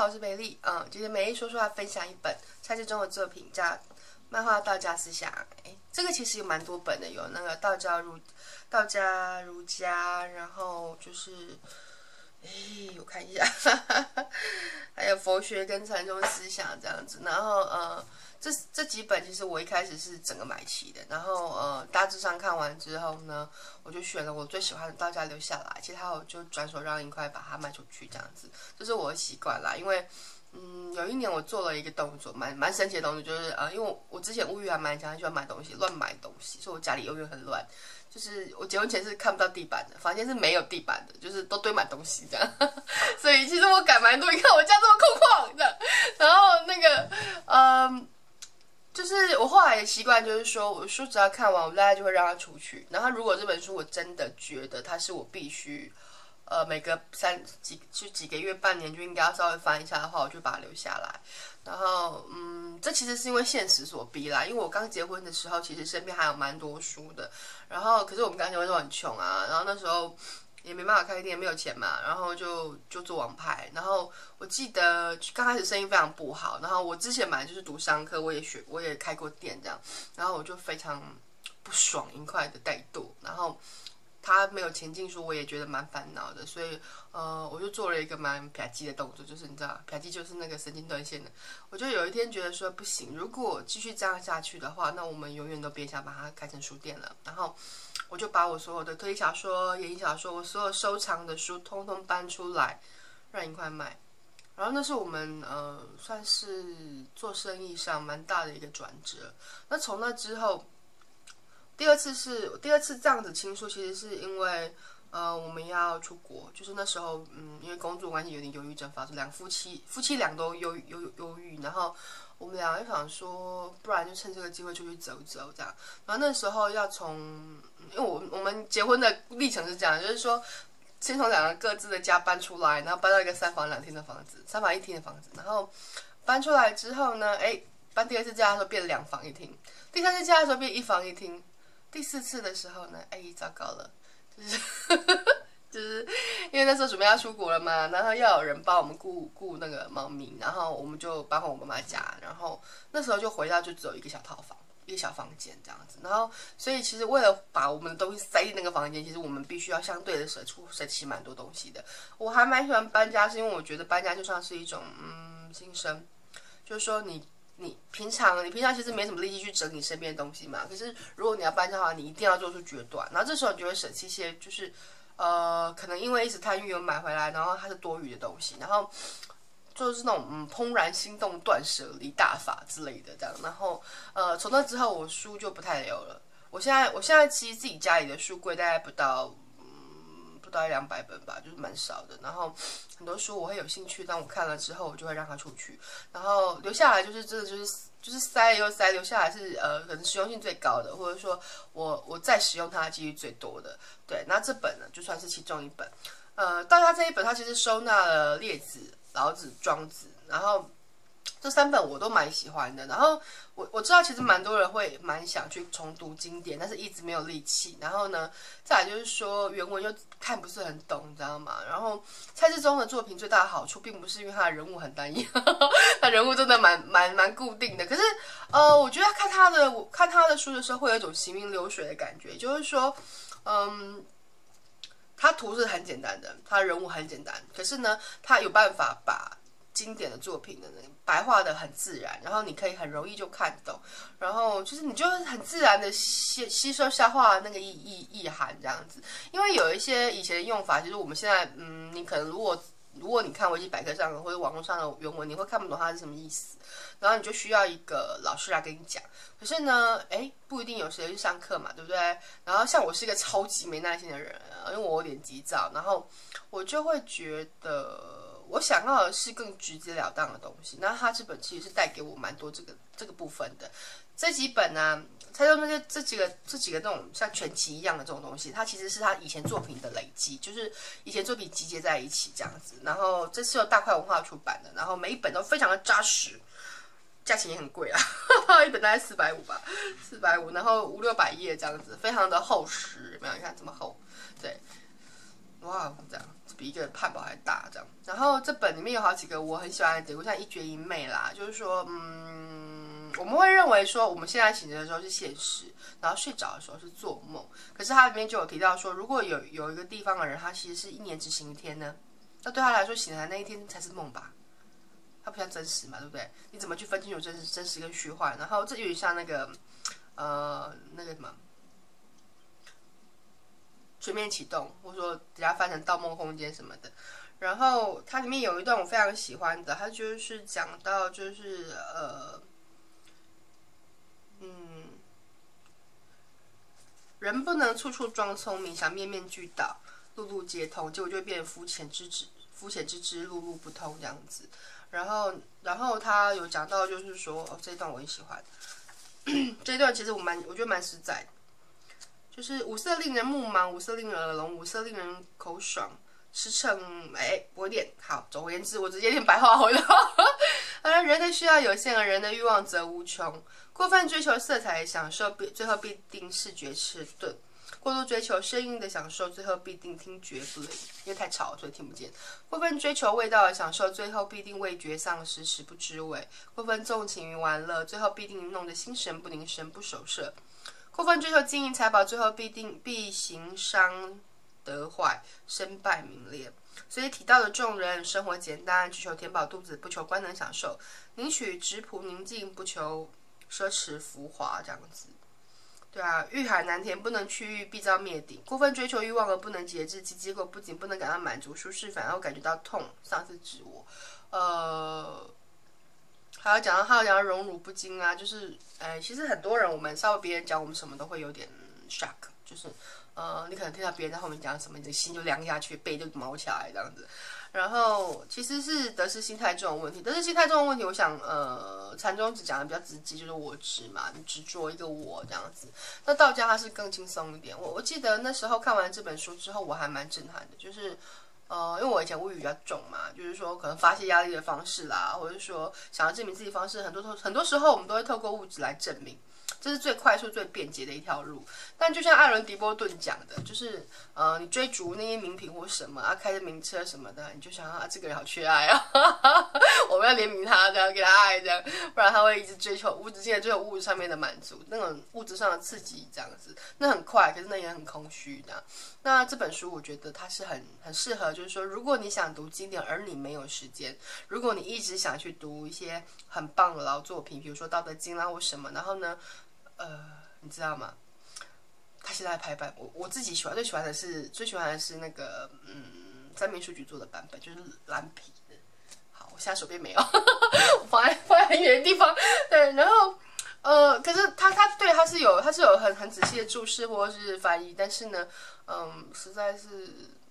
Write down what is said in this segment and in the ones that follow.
好，我是美丽。嗯，今天美丽说说要分享一本蔡志忠的作品，叫《漫画道家思想》。哎，这个其实有蛮多本的，有那个道家儒、道家儒家，然后就是，哎，我看一下，哈哈哈，还有佛学跟禅宗思想这样子。然后，呃，这这几本其实我一开始是整个买齐的，然后，呃，大致上看完之后呢，我就选了我最喜欢的道家留下来，其他我就转手让一块把它卖出去，这样子，这、就是我的习惯啦。因为，嗯，有一年我做了一个动作，蛮蛮神奇的动作，就是呃，因为我我之前物欲还蛮强，喜欢买东西，乱买东西，所以我家里永远很乱。就是我结婚前是看不到地板的，房间是没有地板的，就是都堆满东西这样。所以其实我改蛮多，你看我家这么空旷这样。然后那个，嗯。就是我后来的习惯，就是说我书只要看完，我大概就会让它出去。然后如果这本书我真的觉得它是我必须，呃，每隔三几就几个月、半年就应该要稍微翻一下的话，我就把它留下来。然后，嗯，这其实是因为现实所逼啦。因为我刚结婚的时候，其实身边还有蛮多书的。然后，可是我们刚结婚都很穷啊。然后那时候。也没办法开店，没有钱嘛，然后就就做网拍。然后我记得刚开始生意非常不好，然后我之前买就是读商科，我也学，我也开过店这样，然后我就非常不爽，一块的怠惰，然后。他没有前进，说我也觉得蛮烦恼的，所以呃，我就做了一个蛮啪叽的动作，就是你知道，啪叽就是那个神经断线的。我就有一天觉得说不行，如果继续这样下去的话，那我们永远都别想把它开成书店了。然后我就把我所有的推理小说、言情小说，我所有收藏的书，通通搬出来让一块卖。然后那是我们呃，算是做生意上蛮大的一个转折。那从那之后。第二次是第二次这样子倾诉，其实是因为，呃，我们要出国，就是那时候，嗯，因为工作关系有点忧郁症发作，两夫妻夫妻俩都忧忧忧郁，然后我们俩就想说，不然就趁这个机会出去走走这样。然后那时候要从，因为我我们结婚的历程是这样，就是说，先从两个各自的家搬出来，然后搬到一个三房两厅的房子，三房一厅的房子，然后搬出来之后呢，哎，搬第二次家的时候变两房一厅，第三次家的时候变一房一厅。第四次的时候呢，哎，糟糕了，就是 就是因为那时候准备要出国了嘛，然后要有人帮我们顾顾那个猫咪，然后我们就搬回我妈妈家，然后那时候就回到就只有一个小套房，一个小房间这样子，然后所以其实为了把我们的东西塞进那个房间，其实我们必须要相对的舍出舍弃蛮多东西的。我还蛮喜欢搬家，是因为我觉得搬家就像是一种嗯新生，就是说你。你平常你平常其实没什么力气去整理身边的东西嘛，可是如果你要搬家的话，你一定要做出决断，然后这时候你就会舍弃一些，就是呃，可能因为一时贪欲有买回来，然后它是多余的东西，然后就是那种嗯怦然心动断舍离大法之类的这样，然后呃从那之后我书就不太留了，我现在我现在其实自己家里的书柜大概不到。不到一两百本吧，就是蛮少的。然后很多书我会有兴趣，当我看了之后，我就会让它出去。然后留下来就是真的就是就是塞又塞，留下来是呃可能实用性最高的，或者说我我再使用它的几率最多的。对，那这本呢就算是其中一本。呃，道家这一本它其实收纳了列子、老子、庄子，然后。这三本我都蛮喜欢的，然后我我知道其实蛮多人会蛮想去重读经典，但是一直没有力气。然后呢，再来就是说原文又看不是很懂，你知道吗？然后蔡志忠的作品最大的好处，并不是因为他的人物很单一，他人物真的蛮蛮蛮固定的。可是呃，我觉得看他的我看他的书的时候，会有一种行云流水的感觉，就是说，嗯，他图是很简单的，他人物很简单，可是呢，他有办法把。经典的作品的那个白话的很自然，然后你可以很容易就看懂，然后就是你就是很自然的吸吸收消化那个意意意涵这样子。因为有一些以前的用法，其实我们现在嗯，你可能如果如果你看维基百科上或者网络上的原文，你会看不懂它是什么意思，然后你就需要一个老师来跟你讲。可是呢，哎，不一定有时间去上课嘛，对不对？然后像我是一个超级没耐心的人，因为我有点急躁，然后我就会觉得。我想要的是更直截了当的东西，那他这本其实是带给我蛮多这个这个部分的。这几本呢、啊，他说那些这几个这几个这种像全集一样的这种东西，它其实是他以前作品的累积，就是以前作品集结在一起这样子。然后这次由大块文化出版的，然后每一本都非常的扎实，价钱也很贵啊，一本大概四百五吧，四百五，然后五六百页这样子，非常的厚实，有没有？你看这么厚，对。哇，这样比一个汉堡还大这样。然后这本里面有好几个我很喜欢的典故，像一绝一媚啦，就是说，嗯，我们会认为说我们现在醒着的时候是现实，然后睡着的时候是做梦。可是它里面就有提到说，如果有有一个地方的人，他其实是一年只醒一天呢，那对他来说醒来那一天才是梦吧？它不像真实嘛，对不对？你怎么去分清楚真实、真实跟虚幻？然后这有点像那个，呃，那个什么。全面启动，或者说等下翻成《盗梦空间》什么的。然后它里面有一段我非常喜欢的，它就是讲到就是呃，嗯，人不能处处装聪明，想面面俱到，路路皆通，结果就会变肤浅之至，肤浅之之，路路不通这样子。然后，然后他有讲到就是说，哦，这一段我很喜欢，这一段其实我蛮，我觉得蛮实在的。就是五色令人目盲，五色令人耳聋，五色令人口爽，驰骋哎，不会念。好，总而言之，我直接念白话回了。而 人的需要有限，而人的欲望则无穷。过分追求色彩的享受，必最后必定视觉迟钝；过度追求声音的享受，最后必定听觉不灵，因为太吵，所以听不见。过分追求味道的享受，最后必定味觉丧失，食不知味；过分纵情于玩乐，最后必定弄得心神不宁，神不守舍。过分追求金银财宝，最后必定必行伤得坏，身败名裂。所以提到的众人生活简单，只求填饱肚子，不求官能享受，宁取质朴宁静，不求奢侈浮华。这样子，对啊，欲海难填，不能去欲，必遭灭顶。过分追求欲望而不能节制，其结果不仅不能感到满足舒适，反而会感觉到痛，丧失自我。呃。还要讲到，还要讲到荣辱不惊啊，就是，哎，其实很多人，我们稍微别人讲我们什么都会有点 shock，就是，呃，你可能听到别人在后面讲什么，你的心就凉下去，背就毛起来这样子。然后其实是得失心态这种问题，得失心态这种问题，我想，呃，禅宗只讲的比较直接，就是我执嘛，你执着一个我这样子。那道家它是更轻松一点。我我记得那时候看完这本书之后，我还蛮震撼的，就是。呃，因为我以前物欲比较重嘛，就是说可能发泄压力的方式啦，或者说想要证明自己方式，很多很多时候我们都会透过物质来证明。这是最快速、最便捷的一条路，但就像艾伦·迪波顿讲的，就是呃，你追逐那些名品或什么啊，开着名车什么的，你就想啊，这个人好缺爱啊，我们要怜悯他，这样给他爱，这样，不然他会一直追求物质界，追求物质上面的满足，那种物质上的刺激，这样子，那很快，可是那也很空虚的。那这本书，我觉得它是很很适合，就是说，如果你想读经典，而你没有时间，如果你一直想去读一些很棒的老作品，比如说《道德经》啦或什么，然后呢？呃，你知道吗？他现在排版，我我自己喜欢，最喜欢的是最喜欢的是那个嗯，三民书局做的版本，就是蓝皮的。好，我现在手边没有，我放在 放在很远的地方。对，然后呃，可是他他对他是有他是有很很仔细的注释或者是翻译，但是呢，嗯，实在是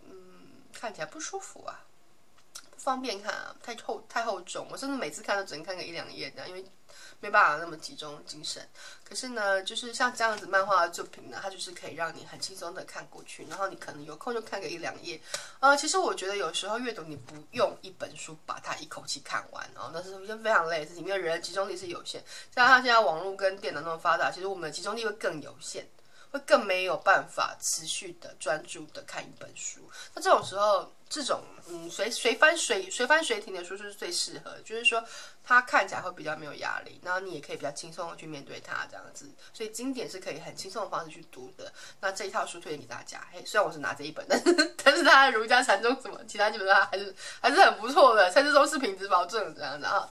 嗯看起来不舒服啊，方便看啊，太厚太厚重，我甚至每次看都只能看个一两页的，因为。没办法那么集中精神，可是呢，就是像这样子漫画的作品呢，它就是可以让你很轻松的看过去，然后你可能有空就看个一两页。呃，其实我觉得有时候阅读你不用一本书把它一口气看完，哦，那是一件非常累的事情，因为人的集中力是有限，像他现在网络跟电脑那么发达，其实我们的集中力会更有限。会更没有办法持续的专注的看一本书。那这种时候，这种嗯随随翻随随翻随停的书是最适合，就是说它看起来会比较没有压力，然后你也可以比较轻松的去面对它这样子。所以经典是可以很轻松的方式去读的。那这一套书推荐给大家。嘿，虽然我是拿这一本，但 是但是它的儒家禅宗什么，其他基本上还是还是很不错的。甚至都是品质保证这样子啊。